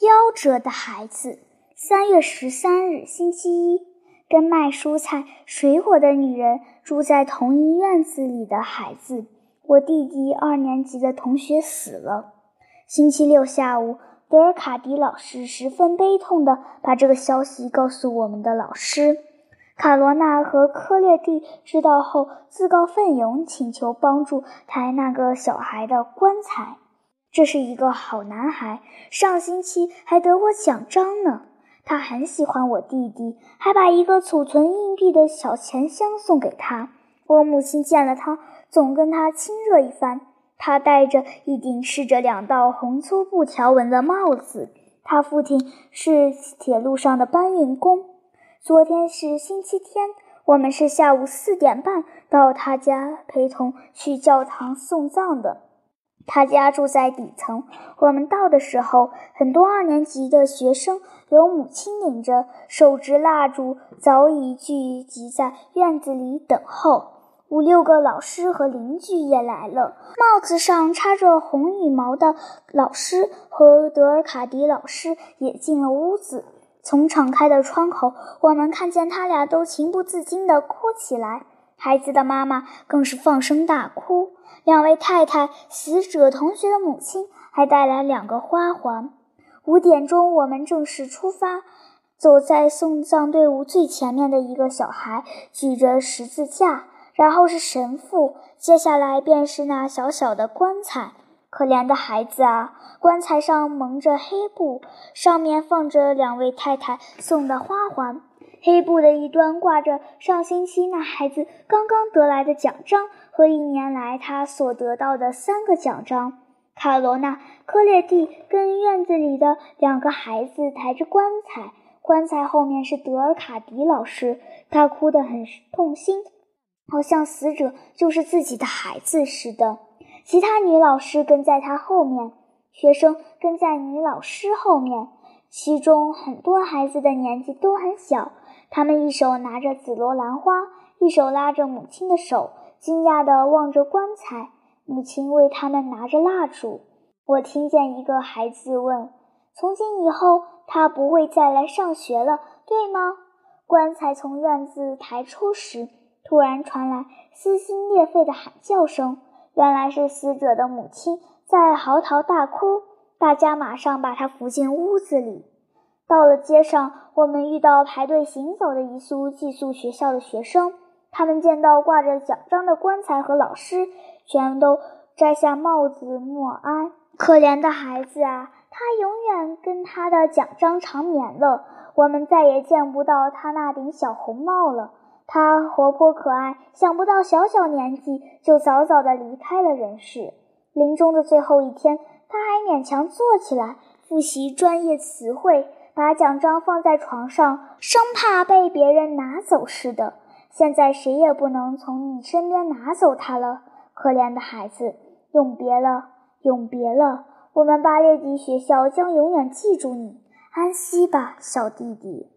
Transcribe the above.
夭折的孩子。三月十三日，星期一，跟卖蔬菜水果的女人住在同一院子里的孩子。我弟弟二年级的同学死了。星期六下午，德尔卡迪老师十分悲痛地把这个消息告诉我们的老师。卡罗娜和科列蒂知道后，自告奋勇请求帮助抬那个小孩的棺材。这是一个好男孩，上星期还得过奖章呢。他很喜欢我弟弟，还把一个储存硬币的小钱箱送给他。我母亲见了他，总跟他亲热一番。他戴着一顶饰着两道红粗布条纹的帽子。他父亲是铁路上的搬运工。昨天是星期天，我们是下午四点半到他家陪同去教堂送葬的。他家住在底层。我们到的时候，很多二年级的学生由母亲领着，手执蜡烛，早已聚集在院子里等候。五六个老师和邻居也来了。帽子上插着红羽毛的老师和德尔卡迪老师也进了屋子。从敞开的窗口，我们看见他俩都情不自禁地哭起来。孩子的妈妈更是放声大哭。两位太太，死者同学的母亲，还带来两个花环。五点钟，我们正式出发。走在送葬队伍最前面的一个小孩举着十字架，然后是神父，接下来便是那小小的棺材。可怜的孩子啊！棺材上蒙着黑布，上面放着两位太太送的花环。黑布的一端挂着上星期那孩子刚刚得来的奖章和一年来他所得到的三个奖章。卡罗娜、科列蒂跟院子里的两个孩子抬着棺材，棺材后面是德尔卡迪老师，他哭得很痛心，好像死者就是自己的孩子似的。其他女老师跟在她后面，学生跟在女老师后面，其中很多孩子的年纪都很小。他们一手拿着紫罗兰花，一手拉着母亲的手，惊讶地望着棺材。母亲为他们拿着蜡烛。我听见一个孩子问：“从今以后，他不会再来上学了，对吗？”棺材从院子抬出时，突然传来撕心裂肺的喊叫声。原来是死者的母亲在嚎啕大哭，大家马上把她扶进屋子里。到了街上，我们遇到排队行走的一簇寄宿学校的学生，他们见到挂着奖章的棺材和老师，全都摘下帽子默哀。可怜的孩子啊，他永远跟他的奖章长眠了，我们再也见不到他那顶小红帽了。他活泼可爱，想不到小小年纪就早早地离开了人世。临终的最后一天，他还勉强坐起来复习专业词汇，把奖章放在床上，生怕被别人拿走似的。现在谁也不能从你身边拿走它了，可怜的孩子，永别了，永别了！我们巴列迪学校将永远记住你。安息吧，小弟弟。